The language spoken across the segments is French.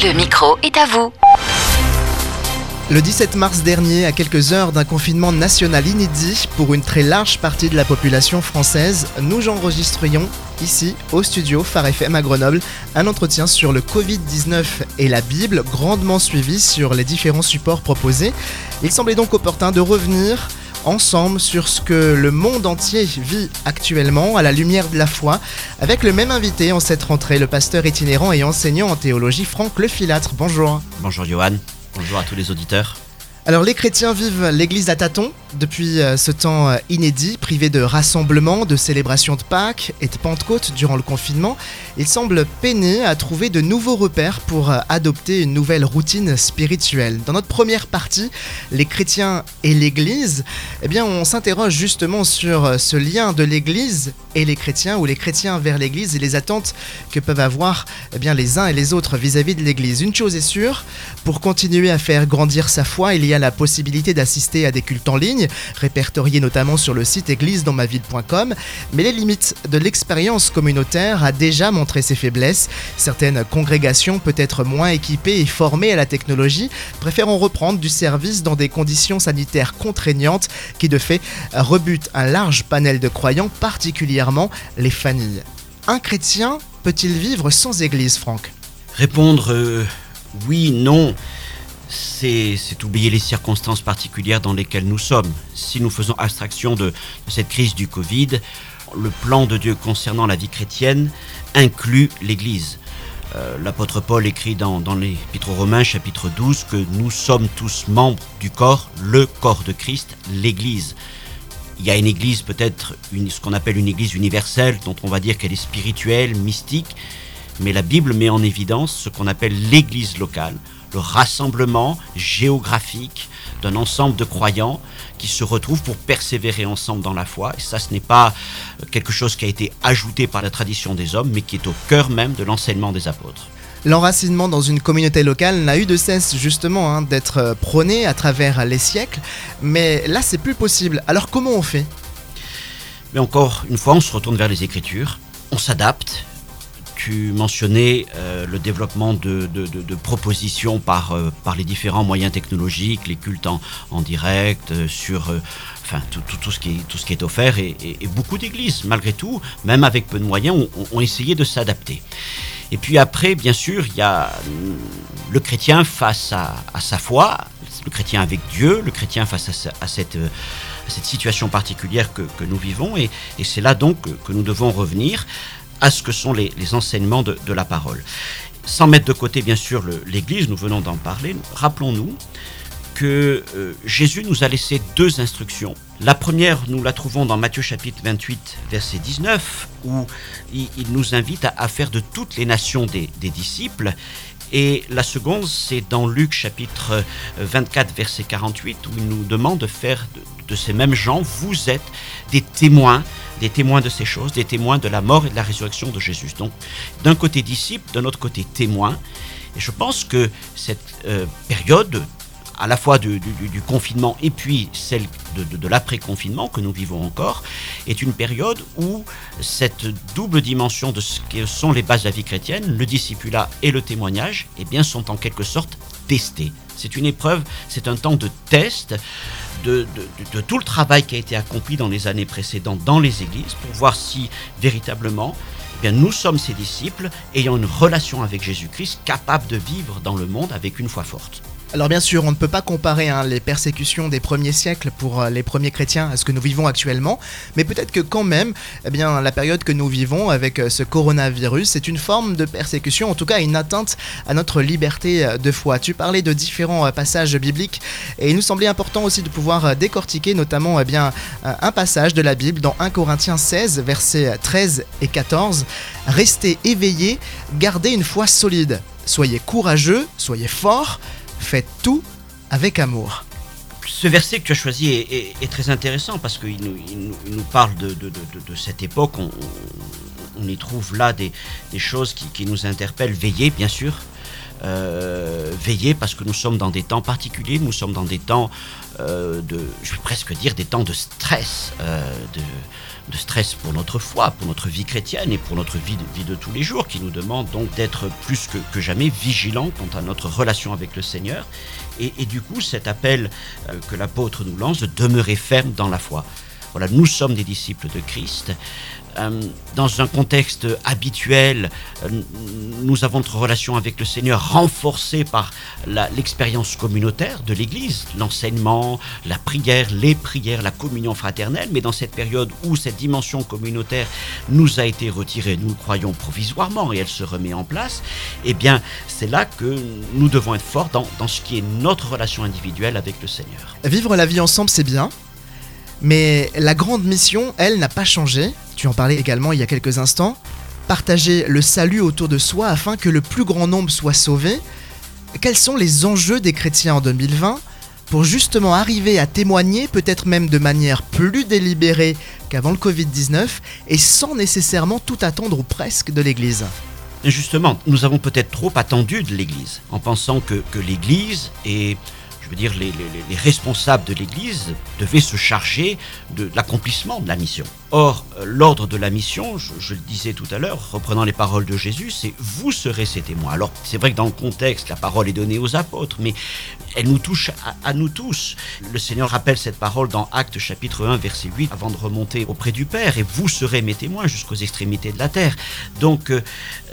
Le micro est à vous. Le 17 mars dernier, à quelques heures d'un confinement national inédit pour une très large partie de la population française, nous enregistrions ici au studio Phare FM à Grenoble un entretien sur le Covid-19 et la Bible, grandement suivi sur les différents supports proposés. Il semblait donc opportun de revenir ensemble sur ce que le monde entier vit actuellement à la lumière de la foi, avec le même invité en cette rentrée, le pasteur itinérant et enseignant en théologie Franck Lefilâtre. Bonjour. Bonjour Johan, bonjour à tous les auditeurs. Alors les chrétiens vivent l'église à tâtons depuis euh, ce temps euh, inédit, privés de rassemblements, de célébrations de Pâques et de Pentecôte durant le confinement. Ils semblent peiner à trouver de nouveaux repères pour euh, adopter une nouvelle routine spirituelle. Dans notre première partie, les chrétiens et l'église, eh bien on s'interroge justement sur ce lien de l'église et les chrétiens ou les chrétiens vers l'église et les attentes que peuvent avoir eh bien les uns et les autres vis-à-vis -vis de l'église. Une chose est sûre, pour continuer à faire grandir sa foi, il y a la possibilité d'assister à des cultes en ligne, répertoriés notamment sur le site église-dans-ma-ville.com, mais les limites de l'expérience communautaire a déjà montré ses faiblesses. Certaines congrégations, peut-être moins équipées et formées à la technologie, préfèrent reprendre du service dans des conditions sanitaires contraignantes qui de fait rebutent un large panel de croyants, particulièrement les familles. Un chrétien peut-il vivre sans église, Franck? Répondre euh, oui, non c'est oublier les circonstances particulières dans lesquelles nous sommes. Si nous faisons abstraction de, cette crise du Covid, le plan de Dieu concernant la vie chrétienne inclut l'Église. Euh, l'apôtre Paul écrit dans, dans l'Épître aux Romains, chapitre 12, que nous sommes tous membres du corps, le corps de Christ, l'Église. Il y a une Église peut-être, ce qu'on appelle une Église universelle, dont on va dire qu'elle est spirituelle, mystique, mais la Bible met en évidence ce qu'on appelle l'Église locale, le rassemblement géographique d'un ensemble de croyants qui se retrouvent pour persévérer ensemble dans la foi. Et ça, ce n'est pas quelque chose qui a été ajouté par la tradition des hommes, mais qui est au cœur même de l'enseignement des apôtres. L'enracinement dans une communauté locale n'a eu de cesse justement hein, d'être prôné à travers les siècles, mais là c'est plus possible. Alors comment on fait? Mais encore une fois, on se retourne vers les Écritures, on s'adapte, tu mentionnais euh, le développement de, propositions par, euh, par les différents moyens technologiques, les cultes en, direct, euh, sur enfin, tout, ce qui est, offert. Et, beaucoup d'églises, malgré tout, même avec peu de moyens, ont, essayé de s'adapter. Et puis après, bien sûr, il y a le chrétien face à, sa foi, le chrétien avec Dieu, le chrétien face à, cette, situation particulière que, nous vivons. Et c'est là donc que nous devons revenir à ce que sont les, enseignements de, la parole. Sans mettre de côté, bien sûr, l'Église, nous venons d'en parler, rappelons-nous que euh, Jésus nous a laissé deux instructions. La première, nous la trouvons dans Matthieu chapitre 28, verset 19, où il, nous invite à, faire de toutes les nations des, disciples. Et la seconde, c'est dans Luc chapitre 24, verset 48, où il nous demande de faire de ces mêmes gens, vous êtes des témoins des témoins de ces choses, des témoins de la mort et de la résurrection de Jésus. Donc, d'un côté disciple, d'un autre côté témoin. Et je pense que cette euh, période, à la fois du, confinement et puis celle de, l'après-confinement que nous vivons encore, est une période où cette double dimension de ce que sont les bases de la vie chrétienne, le discipulat et le témoignage, eh bien, sont en quelque sorte testés. C'est une épreuve, c'est un temps de test de, tout le travail qui a été accompli dans les années précédentes dans les églises pour voir si véritablement eh nous sommes ses disciples ayant une relation avec Jésus-Christ capable de vivre dans le monde avec une foi forte. Alors bien sûr, on ne peut pas comparer hein, les persécutions des premiers siècles pour euh, les premiers chrétiens à ce que nous vivons actuellement, mais peut-être que quand même, eh bien, la période que nous vivons avec euh, ce coronavirus, c'est une forme de persécution, en tout cas une atteinte à notre liberté euh, de foi. Tu parlais de différents passages bibliques et il nous semblait important aussi de pouvoir décortiquer notamment eh bien, un passage de la Bible dans 1 Corinthiens 16, versets 13 et 14. Restez éveillés, gardez une foi solide, soyez courageux, soyez forts Faites tout avec amour. Ce verset que tu as choisi est, très intéressant parce qu'il nous, parle de, cette époque. on y trouve là des, choses qui, nous interpellent. Veiller, bien sûr. Euh, veiller parce que nous sommes dans des temps particuliers, nous sommes dans des temps euh, de, je vais presque dire, des temps de stress, euh, de, stress pour notre foi, pour notre vie chrétienne et pour notre vie de, tous les jours, qui nous demande donc d'être plus que, jamais vigilants quant à notre relation avec le Seigneur. Et du coup, cet appel que l'apôtre nous lance de demeurer ferme dans la foi. Voilà, nous sommes des disciples de Christ. Euh, dans un contexte habituel, euh, nous avons notre relation avec le Seigneur renforcée par l'expérience communautaire de l'Église, l'enseignement, la prière, les prières, la communion fraternelle. Mais dans cette période où cette dimension communautaire nous a été retirée, nous croyons provisoirement, et elle se remet en place, eh bien, c'est là que nous devons être forts dans, dans ce qui est notre relation individuelle avec le Seigneur. Vivre la vie ensemble, c'est bien. Mais la grande mission, elle, n'a pas changé. Tu en parlais également il y a quelques instants. Partager le salut autour de soi afin que le plus grand nombre soit sauvé. Quels sont les enjeux des chrétiens en 2020 pour justement arriver à témoigner, peut-être même de manière plus délibérée qu'avant le Covid-19, et sans nécessairement tout attendre ou presque de l'Église Justement, nous avons peut-être trop attendu de l'Église, en pensant que, que l'Église est je veux dire, les, responsables de l'Église devaient se charger de, l'accomplissement de la mission. Or, euh, l'ordre de la mission, je, le disais tout à l'heure, reprenant les paroles de Jésus, c'est vous serez ces témoins. Alors, c'est vrai que dans le contexte, la parole est donnée aux apôtres, mais elle nous touche à, nous tous. Le Seigneur rappelle cette parole dans Actes chapitre 1, verset 8, avant de remonter auprès du Père, et vous serez mes témoins jusqu'aux extrémités de la terre. Donc, euh,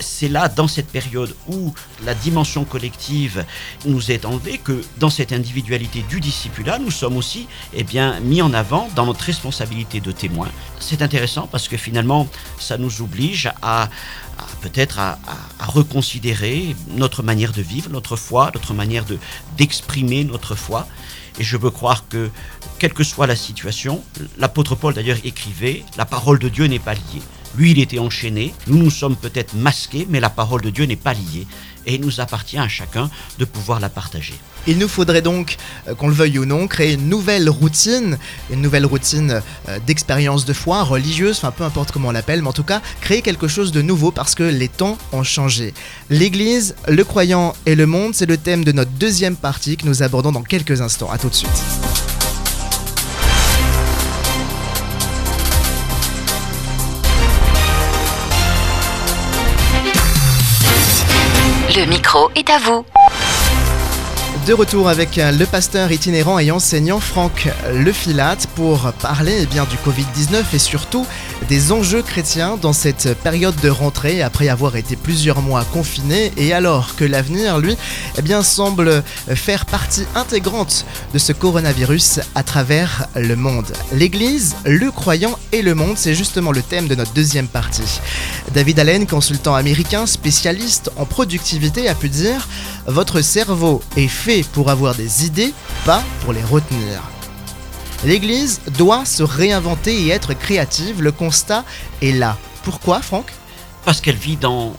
c'est là, dans cette période où la dimension collective nous est enlevée, que dans cette individualité du discipulat, nous sommes aussi eh bien, mis en avant dans notre responsabilité de témoin. C'est intéressant parce que finalement, ça nous oblige à, peut-être à, reconsidérer notre manière de vivre, notre foi, notre manière de, d'exprimer notre foi. Et je veux croire que, quelle que soit la situation, l'apôtre Paul d'ailleurs écrivait, la parole de Dieu n'est pas liée. Lui, il était enchaîné, nous nous sommes peut-être masqués, mais la parole de Dieu n'est pas liée. Et il nous appartient à chacun de pouvoir la partager. Il nous faudrait donc, euh, qu'on le veuille ou non, créer une nouvelle routine, une nouvelle routine euh, d'expérience de foi religieuse, enfin peu importe comment on l'appelle, mais en tout cas créer quelque chose de nouveau parce que les temps ont changé. L'Église, le croyant et le monde, c'est le thème de notre deuxième partie que nous abordons dans quelques instants. A tout de suite. Le micro est à vous. De retour avec euh, le pasteur itinérant et enseignant Franck Lefilate pour parler eh bien, du Covid-19 et surtout des enjeux chrétiens dans cette période de rentrée après avoir été plusieurs mois confiné et alors que l'avenir, lui, eh bien, semble faire partie intégrante de ce coronavirus à travers le monde. L'Église, le croyant et le monde, c'est justement le thème de notre deuxième partie. David Allen, consultant américain spécialiste en productivité, a pu dire Votre cerveau est fait pour avoir des idées, pas pour les retenir. L'Église doit se réinventer et être créative, le constat est là. Pourquoi, Franck? Parce qu'elle vit dans,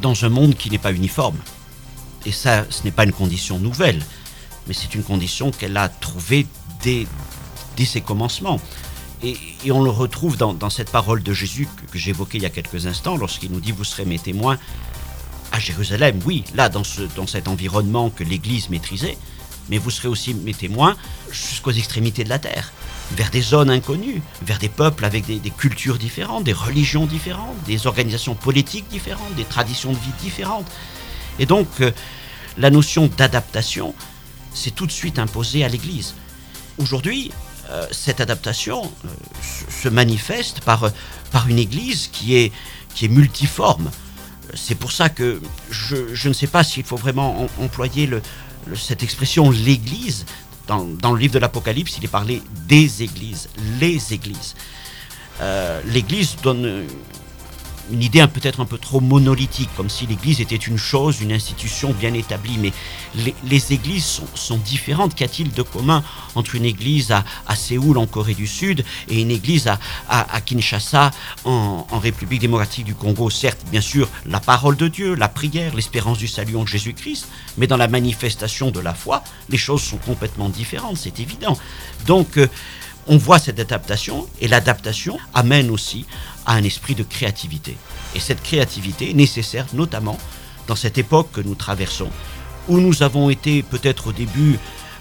dans un monde qui n'est pas uniforme. Et ça, ce n'est pas une condition nouvelle, mais c'est une condition qu'elle a trouvée dès, dès ses commencements. Et, on le retrouve dans, cette parole de Jésus que j'évoquais il y a quelques instants, lorsqu'il nous dit Vous serez mes témoins Jérusalem, oui, là, dans, ce, dans cet environnement que l'Église maîtrisait, mais vous serez aussi mes témoins jusqu'aux extrémités de la terre, vers des zones inconnues, vers des peuples avec des, cultures différentes, des religions différentes, des organisations politiques différentes, des traditions de vie différentes. Et donc, euh, la notion d'adaptation s'est tout de suite imposée à l'Église. Aujourd'hui, euh, cette adaptation euh, se manifeste par, par une Église qui est, qui est multiforme. C'est pour ça que je, ne sais pas s'il faut vraiment employer cette expression l'Église, dans, le livre de l'Apocalypse, il est parlé des églises, les églises. Euh, L'Église donne une idée peut-être un peu trop monolithique, comme si l'Église était une chose, une institution bien établie. Mais les, églises sont, différentes. Qu'y a-t-il de commun entre une église à, Séoul, en Corée du Sud, et une église à, Kinshasa, en, République démocratique du Congo? Certes, bien sûr, la parole de Dieu, la prière, l'espérance du salut en Jésus-Christ, mais dans la manifestation de la foi, les choses sont complètement différentes, c'est évident. Donc, euh, on voit cette adaptation, et l'adaptation amène aussi à un esprit de créativité. Et cette créativité est nécessaire notamment dans cette époque que nous traversons, où nous avons été peut-être au début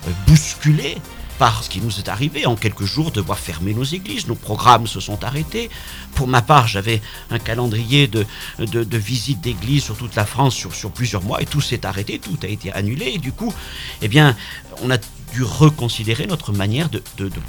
euh, bousculés par ce qui nous est arrivé. En quelques jours, devoir fermer nos églises, nos programmes se sont arrêtés. Pour ma part, j'avais un calendrier de, de, visites d'églises sur toute la France sur, sur plusieurs mois et tout s'est arrêté, tout a été annulé. Et du coup, eh bien, on a dû reconsidérer notre manière de,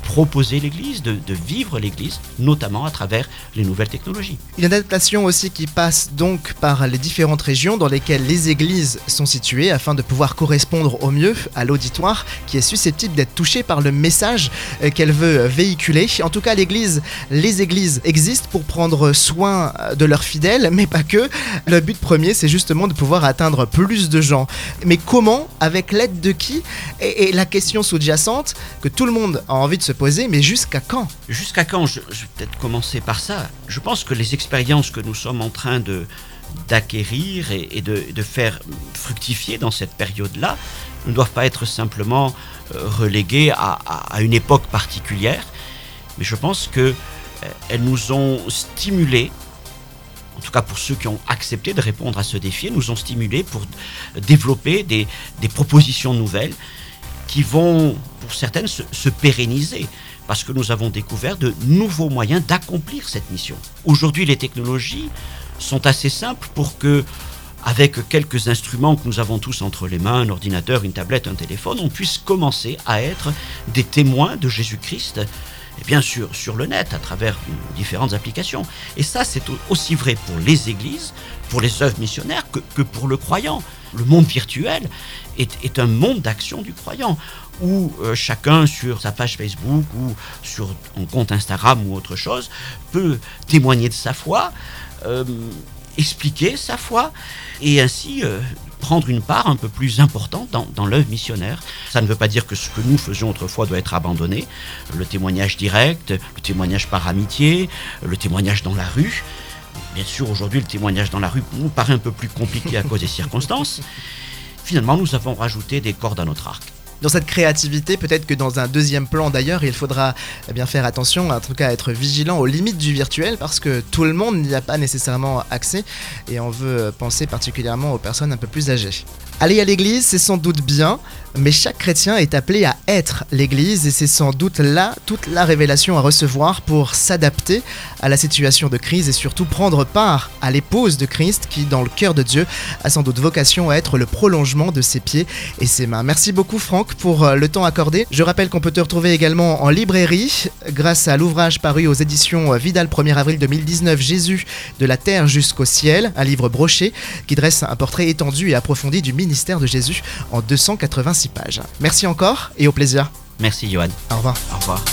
proposer l'Église, de, vivre l'Église, notamment à travers les nouvelles technologies. Une adaptation aussi qui passe donc par les différentes régions dans lesquelles les églises sont situées afin de pouvoir correspondre au mieux à l'auditoire qui est susceptible d'être touché par le message euh, qu'elle veut véhiculer. En tout cas, l'Église, les églises existent pour prendre soin de leurs fidèles, mais pas que. Le but premier, c'est justement de pouvoir atteindre plus de gens. Mais comment Avec l'aide de qui? Et la question sous-jacente que tout le monde a envie de se poser, mais jusqu'à quand Jusqu'à quand je, vais peut-être commencer par ça. Je pense que les expériences que nous sommes en train de d'acquérir et, de, faire fructifier dans cette période-là ne doivent pas être simplement euh, reléguées à, une époque particulière, mais je pense que euh, elles nous ont stimulés en tout cas pour ceux qui ont accepté de répondre à ce défi, nous ont stimulés pour développer des, des propositions nouvelles qui vont, pour certaines, se, pérenniser parce que nous avons découvert de nouveaux moyens d'accomplir cette mission. Aujourd'hui, les technologies sont assez simples pour que, avec quelques instruments que nous avons tous entre les mains, un ordinateur, une tablette, un téléphone, on puisse commencer à être des témoins de Jésus-Christ et bien sûr sur le net à travers différentes applications. Et ça, c'est aussi vrai pour les églises, pour les œuvres missionnaires, que, pour le croyant. Le monde virtuel est, un monde d'action du croyant, où euh, chacun sur sa page Facebook ou sur un compte Instagram ou autre chose peut témoigner de sa foi, euh, expliquer sa foi, et ainsi euh, prendre une part un peu plus importante dans, dans l'œuvre missionnaire. Ça ne veut pas dire que ce que nous faisions autrefois doit être abandonné. Le témoignage direct, le témoignage par amitié, le témoignage dans la rue. Bien sûr, aujourd'hui, le témoignage dans la rue nous paraît un peu plus compliqué à cause des circonstances. Finalement, nous avons rajouté des cordes à notre arc dans cette créativité, peut-être que dans un deuxième plan d'ailleurs, il faudra eh bien faire attention, en tout cas être vigilant aux limites du virtuel parce que tout le monde n'y a pas nécessairement accès et on veut penser particulièrement aux personnes un peu plus âgées. Aller à l'église, c'est sans doute bien, mais chaque chrétien est appelé à être l'Église et c'est sans doute là toute la révélation à recevoir pour s'adapter à la situation de crise et surtout prendre part à l'épouse de Christ qui, dans le cœur de Dieu, a sans doute vocation à être le prolongement de ses pieds et ses mains. Merci beaucoup Franck pour euh, le temps accordé. Je rappelle qu'on peut te retrouver également en librairie grâce à l'ouvrage paru aux éditions euh, Vidal 1er avril 2019 Jésus de la terre jusqu'au ciel, un livre broché qui dresse un portrait étendu et approfondi du ministère de Jésus en 286 pages. Merci encore et au plaisir. Merci Johan. Au revoir. Au revoir.